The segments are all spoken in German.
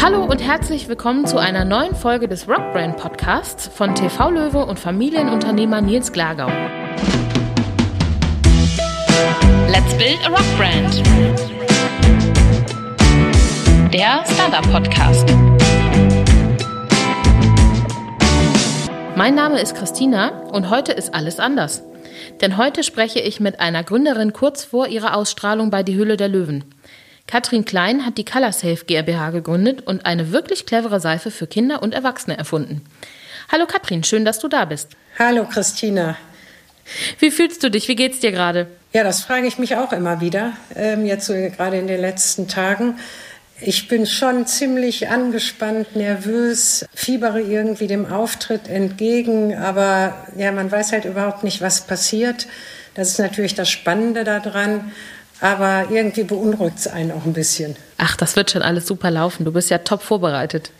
Hallo und herzlich willkommen zu einer neuen Folge des Rockbrand Podcasts von TV Löwe und Familienunternehmer Nils Glagau. Let's build a Rockbrand. Der Startup Podcast. Mein Name ist Christina und heute ist alles anders. Denn heute spreche ich mit einer Gründerin kurz vor ihrer Ausstrahlung bei Die Höhle der Löwen. Katrin Klein hat die Colorsafe GmbH gegründet und eine wirklich clevere Seife für Kinder und Erwachsene erfunden. Hallo Katrin, schön, dass du da bist. Hallo Christina. Wie fühlst du dich? Wie geht's dir gerade? Ja, das frage ich mich auch immer wieder, ähm, jetzt so gerade in den letzten Tagen. Ich bin schon ziemlich angespannt, nervös, fiebere irgendwie dem Auftritt entgegen, aber ja, man weiß halt überhaupt nicht, was passiert. Das ist natürlich das Spannende daran. Aber irgendwie beunruhigt es einen auch ein bisschen. Ach, das wird schon alles super laufen. Du bist ja top vorbereitet.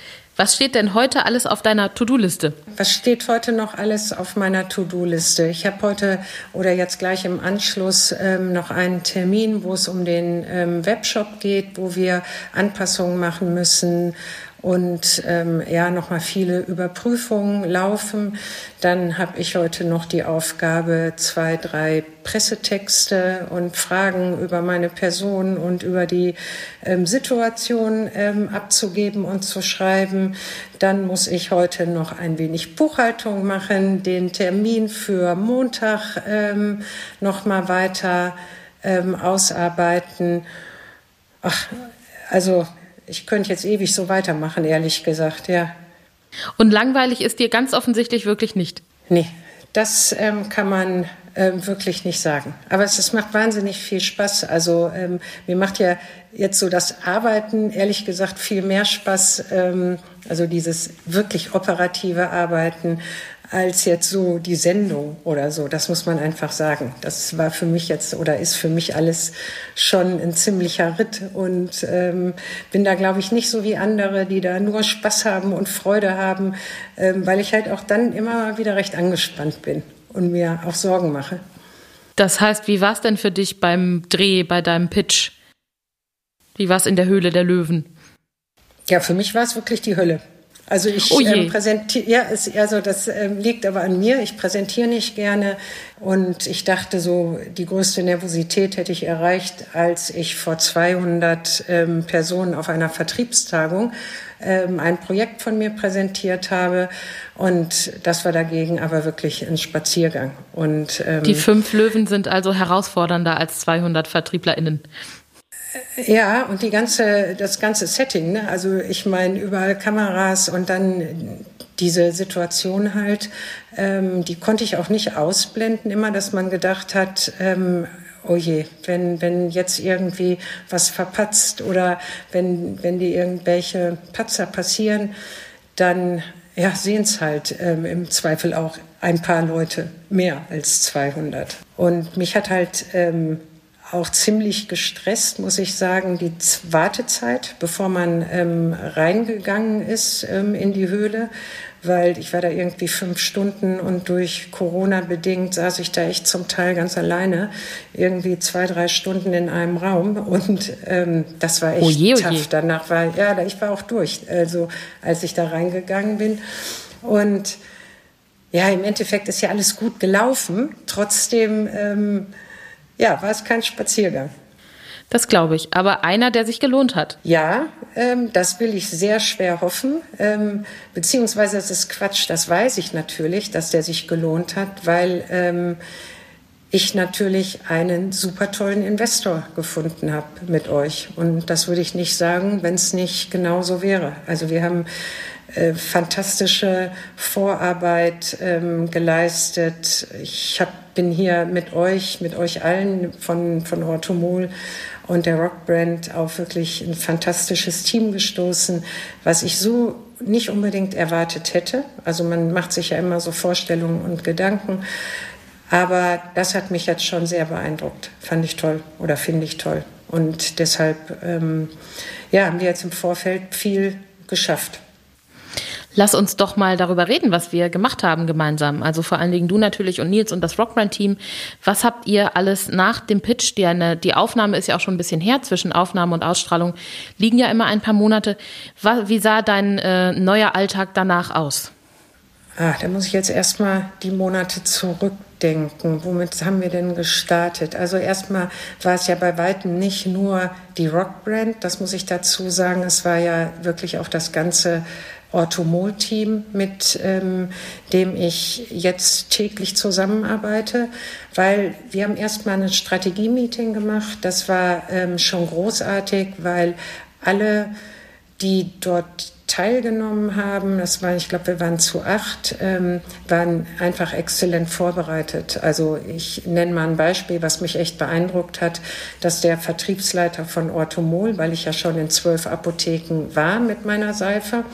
Was steht denn heute alles auf deiner To-Do-Liste? Was steht heute noch alles auf meiner To-Do-Liste? Ich habe heute oder jetzt gleich im Anschluss ähm, noch einen Termin, wo es um den ähm, Webshop geht, wo wir Anpassungen machen müssen und ähm, ja nochmal viele Überprüfungen laufen. Dann habe ich heute noch die Aufgabe, zwei, drei Pressetexte und Fragen über meine Person und über die ähm, Situation ähm, abzugeben und zu schreiben. Dann muss ich heute noch ein wenig Buchhaltung machen, den Termin für Montag ähm, noch mal weiter ähm, ausarbeiten. Ach, also ich könnte jetzt ewig so weitermachen, ehrlich gesagt, ja. Und langweilig ist dir ganz offensichtlich wirklich nicht. Nee, das ähm, kann man ähm, wirklich nicht sagen. Aber es, es, macht wahnsinnig viel Spaß. Also ähm, mir macht ja jetzt so das Arbeiten, ehrlich gesagt, viel mehr Spaß. Ähm, also dieses wirklich operative Arbeiten als jetzt so die Sendung oder so. Das muss man einfach sagen. Das war für mich jetzt oder ist für mich alles schon ein ziemlicher Ritt und ähm, bin da, glaube ich, nicht so wie andere, die da nur Spaß haben und Freude haben, ähm, weil ich halt auch dann immer wieder recht angespannt bin und mir auch Sorgen mache. Das heißt, wie war es denn für dich beim Dreh, bei deinem Pitch? Wie war es in der Höhle der Löwen? Ja, für mich war es wirklich die Hölle. Also ich oh ähm, präsentiere, ja, es, also das ähm, liegt aber an mir. Ich präsentiere nicht gerne und ich dachte so, die größte Nervosität hätte ich erreicht, als ich vor 200 ähm, Personen auf einer Vertriebstagung ähm, ein Projekt von mir präsentiert habe und das war dagegen aber wirklich ein Spaziergang. Und ähm, die fünf Löwen sind also herausfordernder als 200 VertrieblerInnen. Ja, und die ganze, das ganze Setting, ne? also ich meine, überall Kameras und dann diese Situation halt, ähm, die konnte ich auch nicht ausblenden, immer, dass man gedacht hat, ähm, oh je, wenn, wenn jetzt irgendwie was verpatzt oder wenn, wenn die irgendwelche Patzer passieren, dann ja, sehen es halt ähm, im Zweifel auch ein paar Leute mehr als 200. Und mich hat halt ähm, auch ziemlich gestresst, muss ich sagen, die Wartezeit, bevor man ähm, reingegangen ist ähm, in die Höhle, weil ich war da irgendwie fünf Stunden und durch Corona bedingt saß ich da echt zum Teil ganz alleine, irgendwie zwei, drei Stunden in einem Raum und ähm, das war echt oje, oje. tough. Danach war, ja, ich war auch durch, also als ich da reingegangen bin und ja, im Endeffekt ist ja alles gut gelaufen. Trotzdem ähm, ja, war es kein Spaziergang. Das glaube ich. Aber einer, der sich gelohnt hat. Ja, ähm, das will ich sehr schwer hoffen. Ähm, beziehungsweise es ist Quatsch, das weiß ich natürlich, dass der sich gelohnt hat, weil ähm, ich natürlich einen super tollen Investor gefunden habe mit euch. Und das würde ich nicht sagen, wenn es nicht genau so wäre. Also wir haben äh, fantastische Vorarbeit ähm, geleistet. Ich hab, bin hier mit euch, mit euch allen von, von Ortomol und der Rockbrand auf wirklich ein fantastisches Team gestoßen, was ich so nicht unbedingt erwartet hätte. Also man macht sich ja immer so Vorstellungen und Gedanken. Aber das hat mich jetzt schon sehr beeindruckt. Fand ich toll oder finde ich toll. Und deshalb ähm, ja, haben wir jetzt im Vorfeld viel geschafft. Lass uns doch mal darüber reden, was wir gemacht haben gemeinsam. Also vor allen Dingen du natürlich und Nils und das Rockbrand-Team. Was habt ihr alles nach dem Pitch? Die, eine, die Aufnahme ist ja auch schon ein bisschen her. Zwischen Aufnahme und Ausstrahlung liegen ja immer ein paar Monate. Wie sah dein äh, neuer Alltag danach aus? Ah, da muss ich jetzt erstmal die Monate zurückdenken. Womit haben wir denn gestartet? Also erstmal war es ja bei weitem nicht nur die Rockbrand, das muss ich dazu sagen. Es war ja wirklich auch das ganze Orthomol-Team, mit ähm, dem ich jetzt täglich zusammenarbeite, weil wir haben erstmal ein Strategie-Meeting gemacht. Das war ähm, schon großartig, weil alle, die dort teilgenommen haben, das war, ich glaube, wir waren zu acht, ähm, waren einfach exzellent vorbereitet. Also ich nenne mal ein Beispiel, was mich echt beeindruckt hat, dass der Vertriebsleiter von Orthomol, weil ich ja schon in zwölf Apotheken war mit meiner Seife,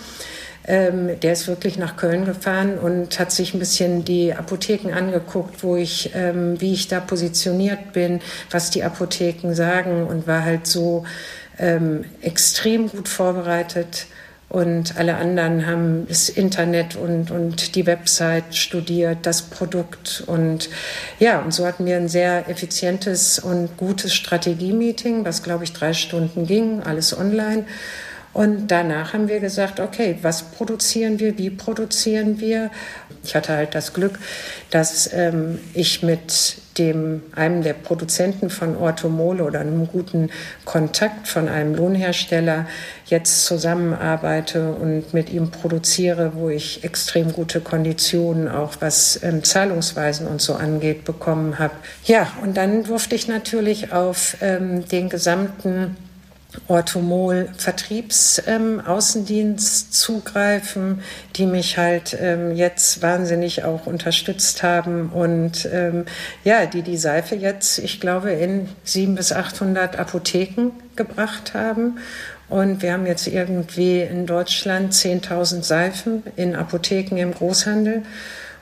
ähm, der ist wirklich nach Köln gefahren und hat sich ein bisschen die Apotheken angeguckt, wo ich, ähm, wie ich da positioniert bin, was die Apotheken sagen und war halt so ähm, extrem gut vorbereitet. Und alle anderen haben das Internet und, und die Website studiert, das Produkt. Und ja, und so hatten wir ein sehr effizientes und gutes Strategie-Meeting, was, glaube ich, drei Stunden ging, alles online. Und danach haben wir gesagt, okay, was produzieren wir, wie produzieren wir? Ich hatte halt das Glück, dass ähm, ich mit dem, einem der Produzenten von Orthomole oder einem guten Kontakt von einem Lohnhersteller jetzt zusammenarbeite und mit ihm produziere, wo ich extrem gute Konditionen, auch was ähm, Zahlungsweisen und so angeht, bekommen habe. Ja, und dann durfte ich natürlich auf ähm, den gesamten Orthomol Vertriebsaußendienst ähm, zugreifen, die mich halt ähm, jetzt wahnsinnig auch unterstützt haben und ähm, ja, die die Seife jetzt, ich glaube, in sieben bis 800 Apotheken gebracht haben. Und wir haben jetzt irgendwie in Deutschland 10.000 Seifen in Apotheken im Großhandel.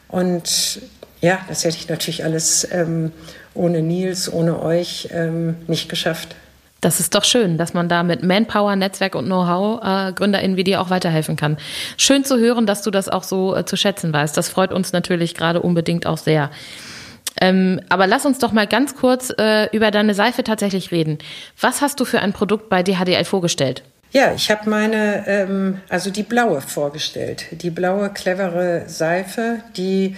Und ja, das hätte ich natürlich alles ähm, ohne Nils, ohne euch ähm, nicht geschafft. Das ist doch schön, dass man da mit Manpower, Netzwerk und Know-how äh, GründerInnen wie dir auch weiterhelfen kann. Schön zu hören, dass du das auch so äh, zu schätzen weißt. Das freut uns natürlich gerade unbedingt auch sehr. Ähm, aber lass uns doch mal ganz kurz äh, über deine Seife tatsächlich reden. Was hast du für ein Produkt bei DHDL vorgestellt? Ja, ich habe meine, ähm, also die blaue vorgestellt. Die blaue, clevere Seife, die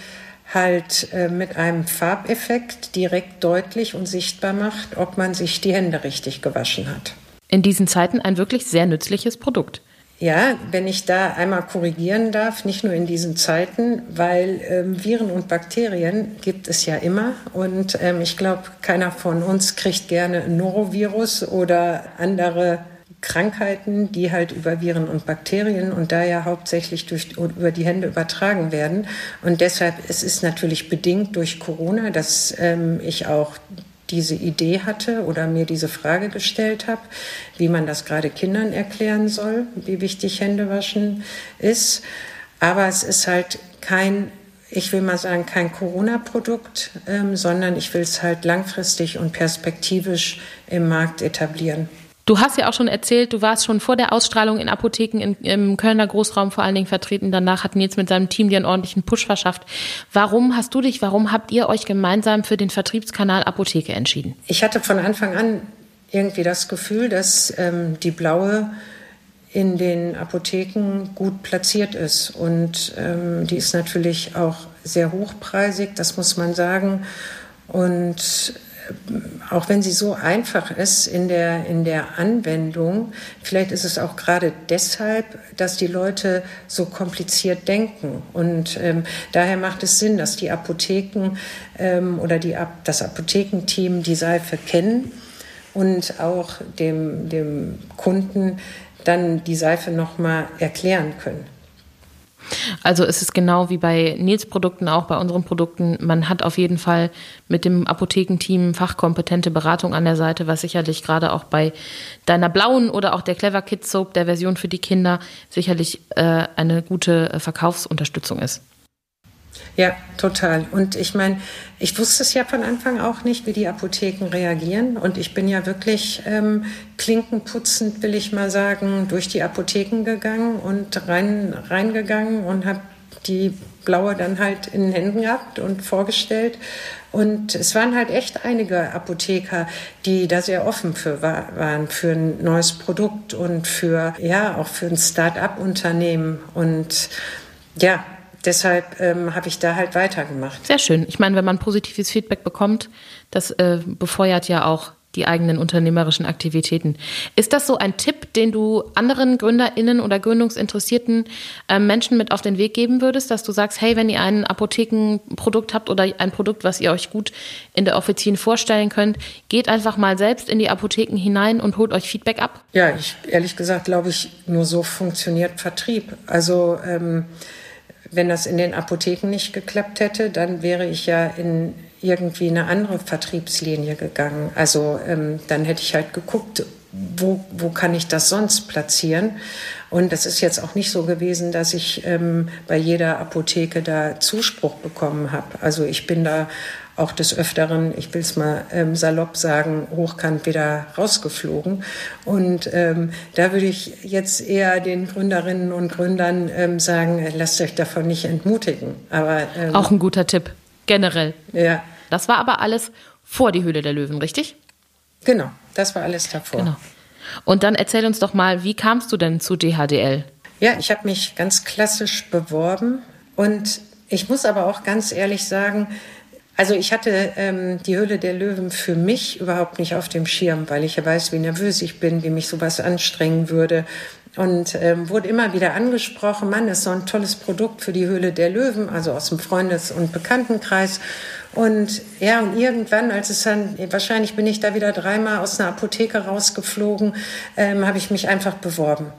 halt äh, mit einem Farbeffekt direkt deutlich und sichtbar macht, ob man sich die Hände richtig gewaschen hat. In diesen Zeiten ein wirklich sehr nützliches Produkt. Ja, wenn ich da einmal korrigieren darf, nicht nur in diesen Zeiten, weil ähm, Viren und Bakterien gibt es ja immer. Und ähm, ich glaube, keiner von uns kriegt gerne ein Norovirus oder andere Krankheiten, die halt über Viren und Bakterien und da ja hauptsächlich durch, über die Hände übertragen werden. Und deshalb es ist es natürlich bedingt durch Corona, dass ähm, ich auch diese Idee hatte oder mir diese Frage gestellt habe, wie man das gerade Kindern erklären soll, wie wichtig Händewaschen ist. Aber es ist halt kein ich will mal sagen, kein Corona-Produkt, ähm, sondern ich will es halt langfristig und perspektivisch im Markt etablieren. Du hast ja auch schon erzählt, du warst schon vor der Ausstrahlung in Apotheken in, im Kölner Großraum vor allen Dingen vertreten. Danach hat Nils mit seinem Team dir einen ordentlichen Push verschafft. Warum hast du dich, warum habt ihr euch gemeinsam für den Vertriebskanal Apotheke entschieden? Ich hatte von Anfang an irgendwie das Gefühl, dass ähm, die blaue in den Apotheken gut platziert ist. Und ähm, die ist natürlich auch sehr hochpreisig, das muss man sagen. Und auch wenn sie so einfach ist in der, in der Anwendung, vielleicht ist es auch gerade deshalb, dass die Leute so kompliziert denken. Und ähm, daher macht es Sinn, dass die Apotheken ähm, oder die, das Apothekenteam die Seife kennen und auch dem, dem Kunden dann die Seife nochmal erklären können. Also es ist genau wie bei Nils Produkten, auch bei unseren Produkten. Man hat auf jeden Fall mit dem Apothekenteam fachkompetente Beratung an der Seite, was sicherlich gerade auch bei deiner blauen oder auch der Clever Kids Soap, der Version für die Kinder, sicherlich äh, eine gute äh, Verkaufsunterstützung ist. Ja, total. Und ich meine, ich wusste es ja von Anfang auch nicht, wie die Apotheken reagieren. Und ich bin ja wirklich ähm, klinkenputzend, will ich mal sagen, durch die Apotheken gegangen und rein, reingegangen und habe die blaue dann halt in den Händen gehabt und vorgestellt. Und es waren halt echt einige Apotheker, die da sehr offen für waren, für ein neues Produkt und für, ja, auch für ein Start-up-Unternehmen. Und ja, deshalb ähm, habe ich da halt weitergemacht. Sehr schön. Ich meine, wenn man positives Feedback bekommt, das äh, befeuert ja auch die eigenen unternehmerischen Aktivitäten. Ist das so ein Tipp, den du anderen GründerInnen oder gründungsinteressierten äh, Menschen mit auf den Weg geben würdest, dass du sagst, hey, wenn ihr ein Apothekenprodukt habt oder ein Produkt, was ihr euch gut in der Offizien vorstellen könnt, geht einfach mal selbst in die Apotheken hinein und holt euch Feedback ab? Ja, ich, ehrlich gesagt glaube ich, nur so funktioniert Vertrieb. Also ähm, wenn das in den Apotheken nicht geklappt hätte, dann wäre ich ja in irgendwie eine andere Vertriebslinie gegangen. Also ähm, dann hätte ich halt geguckt, wo, wo kann ich das sonst platzieren? Und das ist jetzt auch nicht so gewesen, dass ich ähm, bei jeder Apotheke da Zuspruch bekommen habe. Also ich bin da auch des Öfteren, ich will es mal ähm, salopp sagen, hochkant wieder rausgeflogen. Und ähm, da würde ich jetzt eher den Gründerinnen und Gründern ähm, sagen, lasst euch davon nicht entmutigen. Aber ähm, auch ein guter Tipp, generell. Ja. Das war aber alles vor die Höhle der Löwen, richtig? Genau, das war alles davor. Genau. Und dann erzähl uns doch mal, wie kamst du denn zu DHDL? Ja, ich habe mich ganz klassisch beworben und ich muss aber auch ganz ehrlich sagen, also ich hatte ähm, die Höhle der Löwen für mich überhaupt nicht auf dem Schirm, weil ich ja weiß, wie nervös ich bin, wie mich sowas anstrengen würde. Und ähm, wurde immer wieder angesprochen, Mann, ist so ein tolles Produkt für die Höhle der Löwen, also aus dem Freundes- und Bekanntenkreis. Und ja, und irgendwann, als es dann, wahrscheinlich bin ich da wieder dreimal aus einer Apotheke rausgeflogen, ähm, habe ich mich einfach beworben.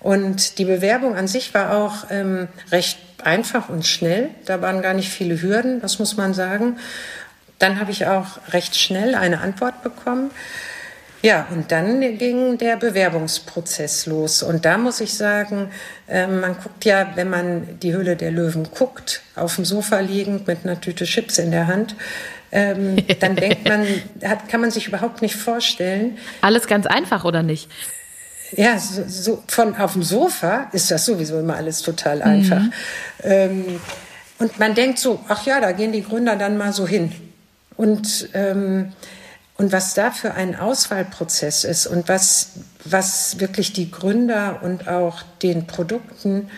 Und die Bewerbung an sich war auch ähm, recht einfach und schnell. Da waren gar nicht viele Hürden, das muss man sagen. Dann habe ich auch recht schnell eine Antwort bekommen. Ja, und dann ging der Bewerbungsprozess los. Und da muss ich sagen, äh, man guckt ja, wenn man die Höhle der Löwen guckt, auf dem Sofa liegend mit einer Tüte Chips in der Hand, ähm, dann denkt man, hat, kann man sich überhaupt nicht vorstellen. Alles ganz einfach, oder nicht? Ja, so, so von auf dem Sofa ist das sowieso immer alles total einfach. Mhm. Ähm, und man denkt so, ach ja, da gehen die Gründer dann mal so hin. Und ähm, und was da für ein Auswahlprozess ist und was, was wirklich die Gründer und auch den Produkten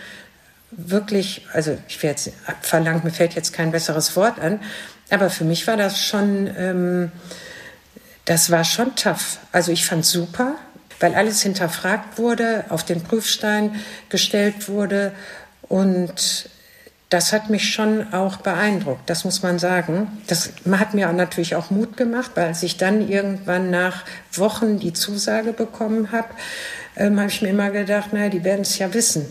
wirklich, also ich werde jetzt verlangt, mir fällt jetzt kein besseres Wort an, aber für mich war das schon, ähm, das war schon tough. Also ich fand super, weil alles hinterfragt wurde, auf den Prüfstein gestellt wurde und das hat mich schon auch beeindruckt, das muss man sagen. Das hat mir natürlich auch Mut gemacht, weil als ich dann irgendwann nach Wochen die Zusage bekommen habe, ähm, habe ich mir immer gedacht, naja, die werden es ja wissen.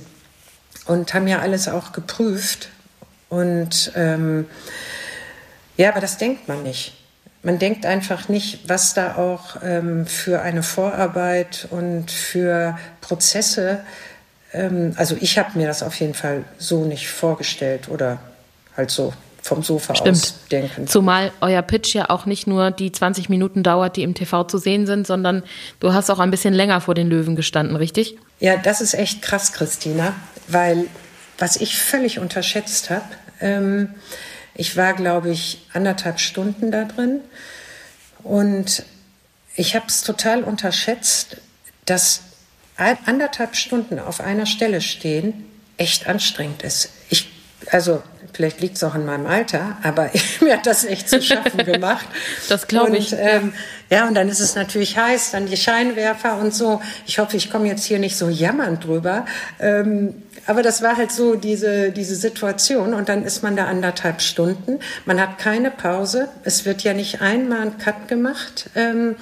Und haben ja alles auch geprüft. Und ähm, ja, aber das denkt man nicht. Man denkt einfach nicht, was da auch ähm, für eine Vorarbeit und für Prozesse ähm, also ich habe mir das auf jeden Fall so nicht vorgestellt oder halt so vom Sofa Stimmt. aus denken. Zumal euer Pitch ja auch nicht nur die 20 Minuten dauert, die im TV zu sehen sind, sondern du hast auch ein bisschen länger vor den Löwen gestanden, richtig? Ja, das ist echt krass, Christina, weil was ich völlig unterschätzt habe, ähm, ich war, glaube ich, anderthalb Stunden da drin und ich habe es total unterschätzt, dass anderthalb Stunden auf einer Stelle stehen echt anstrengend ist. Ich, also vielleicht liegt es auch in meinem Alter, aber mir hat das echt zu schaffen gemacht. das glaube ich. Ähm, ja, und dann ist es natürlich heiß, dann die Scheinwerfer und so. Ich hoffe, ich komme jetzt hier nicht so jammernd drüber. Ähm, aber das war halt so diese, diese Situation und dann ist man da anderthalb Stunden. Man hat keine Pause. Es wird ja nicht einmal ein Cut gemacht. Ähm,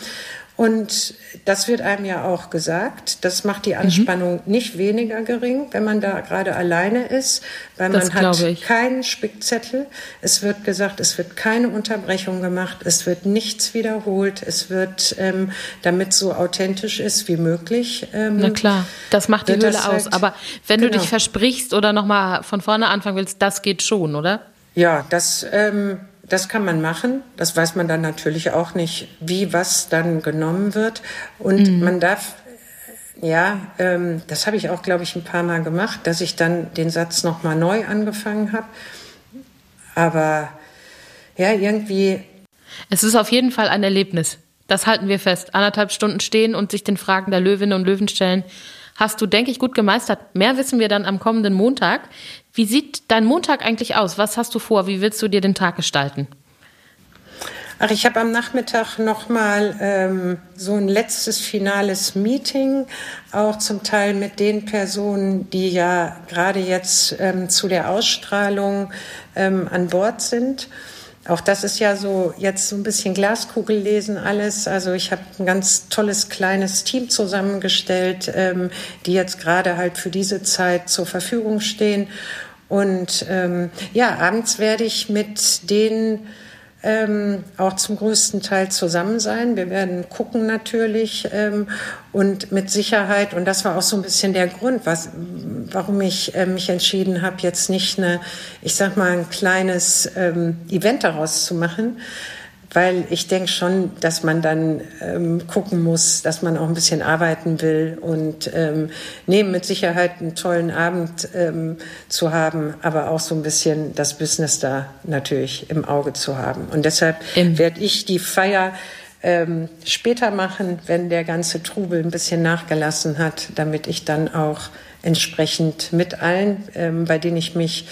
und das wird einem ja auch gesagt. Das macht die Anspannung mhm. nicht weniger gering, wenn man da gerade alleine ist, weil das man hat ich. keinen Spickzettel. Es wird gesagt, es wird keine Unterbrechung gemacht, es wird nichts wiederholt, es wird, ähm, damit so authentisch ist wie möglich. Ähm, Na klar, das macht die Höhle aus. Halt, Aber wenn genau. du dich versprichst oder nochmal von vorne anfangen willst, das geht schon, oder? Ja, das, ähm, das kann man machen. Das weiß man dann natürlich auch nicht, wie was dann genommen wird. Und mhm. man darf, ja, ähm, das habe ich auch, glaube ich, ein paar Mal gemacht, dass ich dann den Satz nochmal neu angefangen habe. Aber ja, irgendwie. Es ist auf jeden Fall ein Erlebnis. Das halten wir fest. Anderthalb Stunden stehen und sich den Fragen der Löwinnen und Löwen stellen. Hast du, denke ich, gut gemeistert. Mehr wissen wir dann am kommenden Montag. Wie sieht dein Montag eigentlich aus? Was hast du vor? Wie willst du dir den Tag gestalten? Ach, ich habe am Nachmittag noch mal ähm, so ein letztes finales Meeting, auch zum Teil mit den Personen, die ja gerade jetzt ähm, zu der Ausstrahlung ähm, an Bord sind. Auch das ist ja so jetzt so ein bisschen Glaskugel lesen alles. Also ich habe ein ganz tolles kleines Team zusammengestellt, ähm, die jetzt gerade halt für diese Zeit zur Verfügung stehen. Und ähm, ja, abends werde ich mit denen ähm, auch zum größten Teil zusammen sein. Wir werden gucken natürlich ähm, und mit Sicherheit, und das war auch so ein bisschen der Grund, was, warum ich äh, mich entschieden habe, jetzt nicht eine, ich sag mal, ein kleines ähm, Event daraus zu machen, weil ich denke schon, dass man dann ähm, gucken muss, dass man auch ein bisschen arbeiten will und ähm, neben mit Sicherheit einen tollen Abend ähm, zu haben, aber auch so ein bisschen das Business da natürlich im Auge zu haben. Und deshalb werde ich die Feier ähm, später machen, wenn der ganze Trubel ein bisschen nachgelassen hat, damit ich dann auch entsprechend mit allen, ähm, bei denen ich mich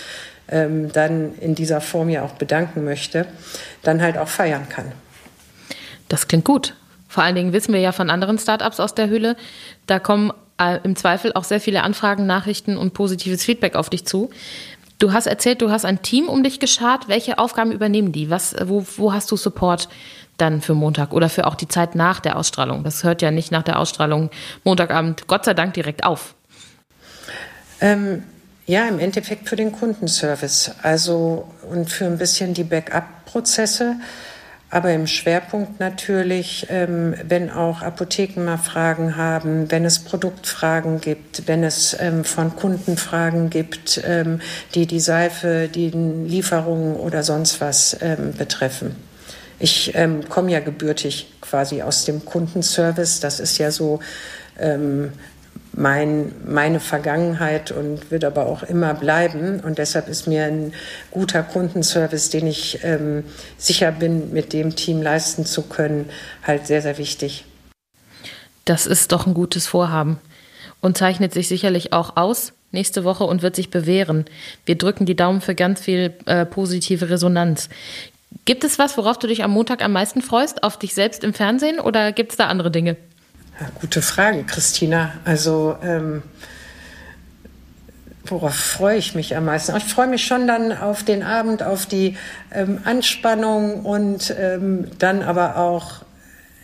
ähm, dann in dieser Form ja auch bedanken möchte, dann halt auch feiern kann. Das klingt gut. Vor allen Dingen wissen wir ja von anderen Startups aus der Höhle, da kommen äh, im Zweifel auch sehr viele Anfragen, Nachrichten und positives Feedback auf dich zu. Du hast erzählt, du hast ein Team um dich geschart. Welche Aufgaben übernehmen die? Was, wo, wo hast du Support dann für Montag oder für auch die Zeit nach der Ausstrahlung? Das hört ja nicht nach der Ausstrahlung Montagabend, Gott sei Dank, direkt auf. Ähm, ja, im Endeffekt für den Kundenservice, also und für ein bisschen die Backup-Prozesse, aber im Schwerpunkt natürlich, ähm, wenn auch Apotheken mal Fragen haben, wenn es Produktfragen gibt, wenn es ähm, von Kunden Fragen gibt, ähm, die die Seife, die Lieferungen oder sonst was ähm, betreffen. Ich ähm, komme ja gebürtig quasi aus dem Kundenservice. Das ist ja so ähm, mein, meine Vergangenheit und wird aber auch immer bleiben. Und deshalb ist mir ein guter Kundenservice, den ich ähm, sicher bin, mit dem Team leisten zu können, halt sehr, sehr wichtig. Das ist doch ein gutes Vorhaben und zeichnet sich sicherlich auch aus nächste Woche und wird sich bewähren. Wir drücken die Daumen für ganz viel äh, positive Resonanz. Gibt es was, worauf du dich am Montag am meisten freust? Auf dich selbst im Fernsehen oder gibt es da andere Dinge? Ja, gute Frage, Christina. Also ähm, worauf freue ich mich am meisten? Ich freue mich schon dann auf den Abend, auf die ähm, Anspannung und ähm, dann aber auch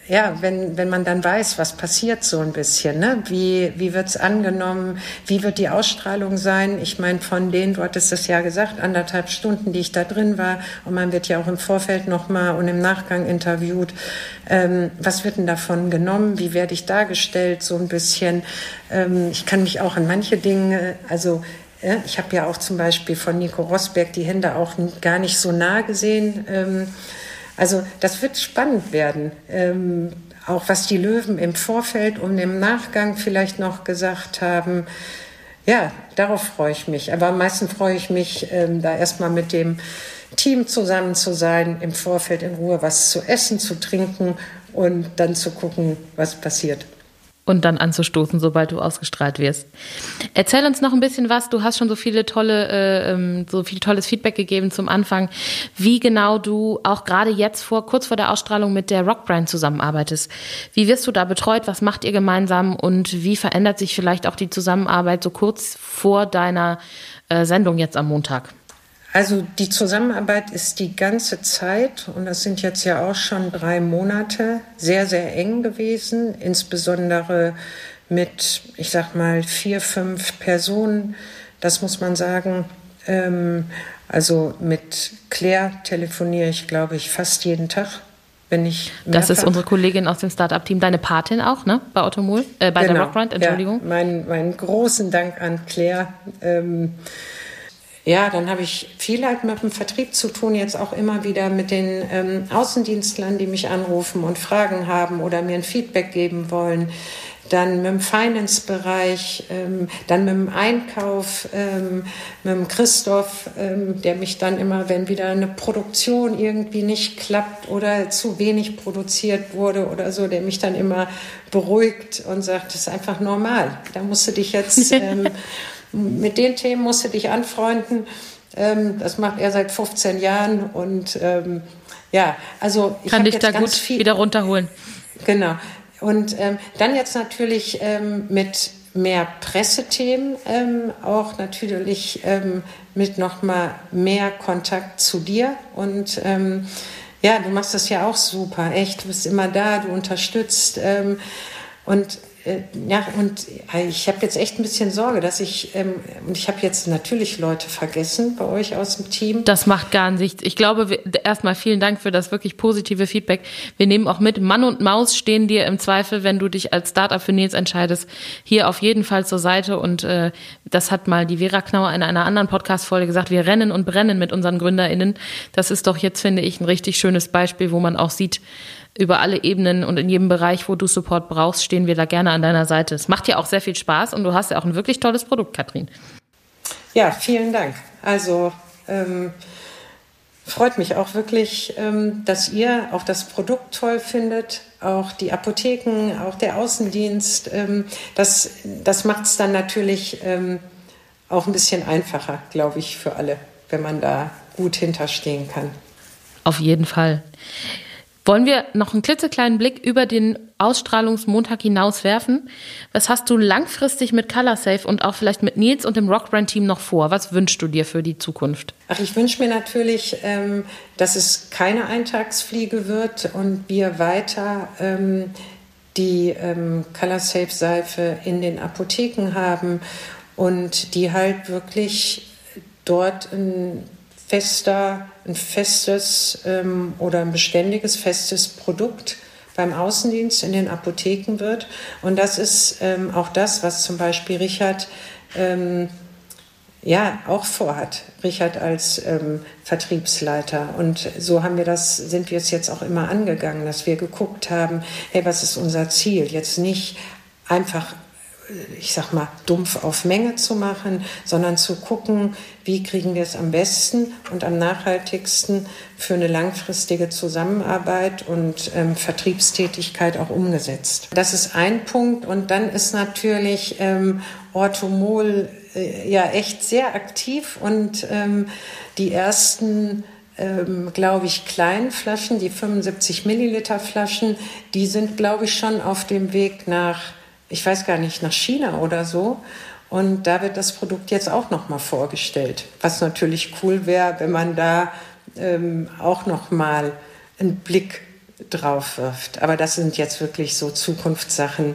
ja, wenn, wenn man dann weiß, was passiert so ein bisschen, ne? wie, wie wird's angenommen, wie wird die Ausstrahlung sein? Ich meine, von denen, du hattest es ja gesagt, anderthalb Stunden, die ich da drin war und man wird ja auch im Vorfeld nochmal und im Nachgang interviewt. Ähm, was wird denn davon genommen? Wie werde ich dargestellt so ein bisschen? Ähm, ich kann mich auch an manche Dinge, also ja, ich habe ja auch zum Beispiel von Nico Rosberg die Hände auch gar nicht so nah gesehen. Ähm, also das wird spannend werden. Ähm, auch was die Löwen im Vorfeld und im Nachgang vielleicht noch gesagt haben. Ja, darauf freue ich mich. Aber am meisten freue ich mich, ähm, da erstmal mit dem Team zusammen zu sein, im Vorfeld in Ruhe was zu essen, zu trinken und dann zu gucken, was passiert und dann anzustoßen, sobald du ausgestrahlt wirst. Erzähl uns noch ein bisschen was. Du hast schon so viele tolle, äh, ähm, so viel tolles Feedback gegeben zum Anfang, wie genau du auch gerade jetzt vor, kurz vor der Ausstrahlung mit der Rockbrand zusammenarbeitest. Wie wirst du da betreut? Was macht ihr gemeinsam? Und wie verändert sich vielleicht auch die Zusammenarbeit so kurz vor deiner äh, Sendung jetzt am Montag? Also die Zusammenarbeit ist die ganze Zeit, und das sind jetzt ja auch schon drei Monate, sehr, sehr eng gewesen, insbesondere mit, ich sag mal, vier, fünf Personen. Das muss man sagen. Ähm, also mit Claire telefoniere ich, glaube ich, fast jeden Tag. Wenn ich das ist unsere Kollegin aus dem Startup-Team, deine Patin auch, ne? Bei Automol, äh, bei genau, der Rockbrand, Entschuldigung. Ja, mein, meinen großen Dank an Claire. Ähm, ja, dann habe ich viel halt mit dem Vertrieb zu tun, jetzt auch immer wieder mit den ähm, Außendienstlern, die mich anrufen und Fragen haben oder mir ein Feedback geben wollen. Dann mit dem Finance-Bereich, ähm, dann mit dem Einkauf, ähm, mit dem Christoph, ähm, der mich dann immer, wenn wieder eine Produktion irgendwie nicht klappt oder zu wenig produziert wurde oder so, der mich dann immer beruhigt und sagt, das ist einfach normal. Da musst du dich jetzt ähm, mit den Themen musst du dich anfreunden. Ähm, das macht er seit 15 Jahren und ähm, ja, also ich kann dich da gut viel, wieder runterholen. Genau. Und ähm, dann jetzt natürlich ähm, mit mehr Pressethemen, ähm, auch natürlich ähm, mit noch mal mehr Kontakt zu dir und ja, du machst das ja auch super, echt. Du bist immer da, du unterstützt und ja, und äh, ich habe jetzt echt ein bisschen Sorge, dass ich, ähm, und ich habe jetzt natürlich Leute vergessen bei euch aus dem Team. Das macht gar nichts. Ich glaube, erstmal vielen Dank für das wirklich positive Feedback. Wir nehmen auch mit, Mann und Maus stehen dir im Zweifel, wenn du dich als Startup für Nils entscheidest, hier auf jeden Fall zur Seite. Und äh, das hat mal die Vera Knauer in einer anderen Podcast-Folge gesagt, wir rennen und brennen mit unseren GründerInnen. Das ist doch jetzt, finde ich, ein richtig schönes Beispiel, wo man auch sieht, über alle Ebenen und in jedem Bereich, wo du Support brauchst, stehen wir da gerne an deiner Seite. Es macht dir auch sehr viel Spaß und du hast ja auch ein wirklich tolles Produkt, Katrin. Ja, vielen Dank. Also ähm, freut mich auch wirklich, ähm, dass ihr auch das Produkt toll findet, auch die Apotheken, auch der Außendienst. Ähm, das das macht es dann natürlich ähm, auch ein bisschen einfacher, glaube ich, für alle, wenn man da gut hinterstehen kann. Auf jeden Fall. Wollen wir noch einen klitzekleinen Blick über den Ausstrahlungsmontag hinaus werfen? Was hast du langfristig mit ColorSafe und auch vielleicht mit Nils und dem Rockbrand-Team noch vor? Was wünschst du dir für die Zukunft? Ach, ich wünsche mir natürlich, ähm, dass es keine Eintagsfliege wird und wir weiter ähm, die ähm, ColorSafe-Seife in den Apotheken haben und die halt wirklich dort ein fester, ein festes ähm, oder ein beständiges, festes Produkt beim Außendienst in den Apotheken wird. Und das ist ähm, auch das, was zum Beispiel Richard ähm, ja auch vorhat. Richard als ähm, Vertriebsleiter. Und so haben wir das, sind wir es jetzt auch immer angegangen, dass wir geguckt haben, hey, was ist unser Ziel? Jetzt nicht einfach ich sag mal, dumpf auf Menge zu machen, sondern zu gucken, wie kriegen wir es am besten und am nachhaltigsten für eine langfristige Zusammenarbeit und ähm, Vertriebstätigkeit auch umgesetzt. Das ist ein Punkt. Und dann ist natürlich ähm, Orthomol äh, ja echt sehr aktiv und ähm, die ersten ähm, glaube ich, kleinen Flaschen, die 75 Milliliter Flaschen, die sind, glaube ich, schon auf dem Weg nach ich weiß gar nicht, nach China oder so. Und da wird das Produkt jetzt auch nochmal vorgestellt, was natürlich cool wäre, wenn man da ähm, auch nochmal einen Blick drauf wirft. Aber das sind jetzt wirklich so Zukunftssachen.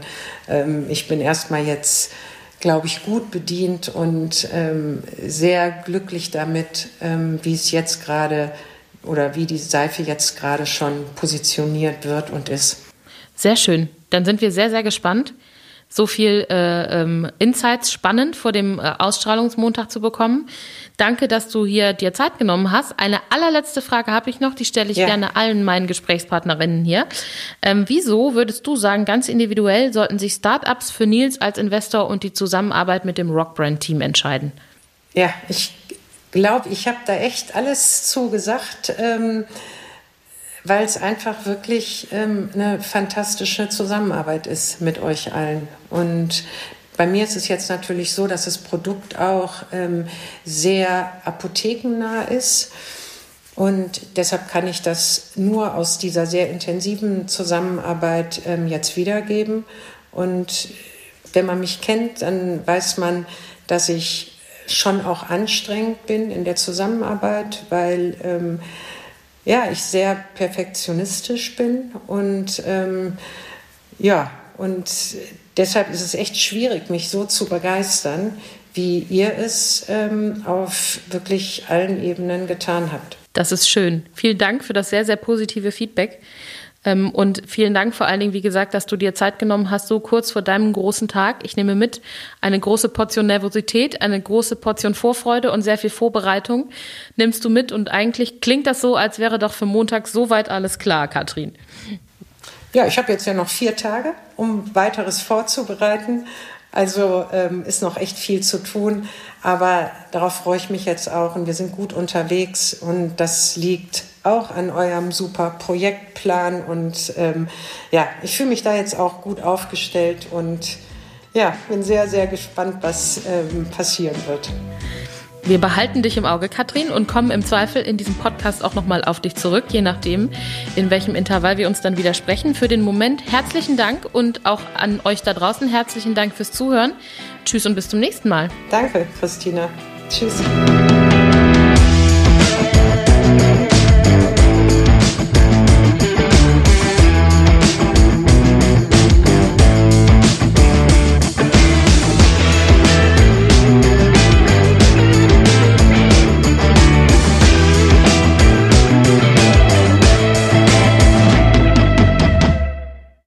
Ähm, ich bin erstmal jetzt, glaube ich, gut bedient und ähm, sehr glücklich damit, ähm, wie es jetzt gerade oder wie die Seife jetzt gerade schon positioniert wird und ist. Sehr schön. Dann sind wir sehr, sehr gespannt so viel äh, ähm, Insights spannend vor dem äh, Ausstrahlungsmontag zu bekommen. Danke, dass du hier dir Zeit genommen hast. Eine allerletzte Frage habe ich noch, die stelle ich ja. gerne allen meinen Gesprächspartnerinnen hier. Ähm, wieso würdest du sagen, ganz individuell sollten sich Startups für Nils als Investor und die Zusammenarbeit mit dem Rockbrand-Team entscheiden? Ja, ich glaube, ich habe da echt alles zugesagt. Ähm, weil es einfach wirklich ähm, eine fantastische Zusammenarbeit ist mit euch allen. Und bei mir ist es jetzt natürlich so, dass das Produkt auch ähm, sehr apothekennah ist. Und deshalb kann ich das nur aus dieser sehr intensiven Zusammenarbeit ähm, jetzt wiedergeben. Und wenn man mich kennt, dann weiß man, dass ich schon auch anstrengend bin in der Zusammenarbeit, weil ähm, ja, ich sehr perfektionistisch bin und ähm, ja, und deshalb ist es echt schwierig, mich so zu begeistern, wie ihr es ähm, auf wirklich allen Ebenen getan habt. Das ist schön. Vielen Dank für das sehr, sehr positive Feedback. Ähm, und vielen Dank vor allen Dingen, wie gesagt, dass du dir Zeit genommen hast, so kurz vor deinem großen Tag. Ich nehme mit eine große Portion Nervosität, eine große Portion Vorfreude und sehr viel Vorbereitung nimmst du mit. Und eigentlich klingt das so, als wäre doch für Montag soweit alles klar, Katrin. Ja, ich habe jetzt ja noch vier Tage, um weiteres vorzubereiten. Also ähm, ist noch echt viel zu tun, aber darauf freue ich mich jetzt auch und wir sind gut unterwegs und das liegt auch an eurem super Projektplan und ähm, ja, ich fühle mich da jetzt auch gut aufgestellt und ja, bin sehr, sehr gespannt, was ähm, passieren wird. Wir behalten dich im Auge, Katrin, und kommen im Zweifel in diesem Podcast auch nochmal auf dich zurück, je nachdem, in welchem Intervall wir uns dann wieder sprechen. Für den Moment herzlichen Dank und auch an euch da draußen herzlichen Dank fürs Zuhören. Tschüss und bis zum nächsten Mal. Danke, Christina. Tschüss.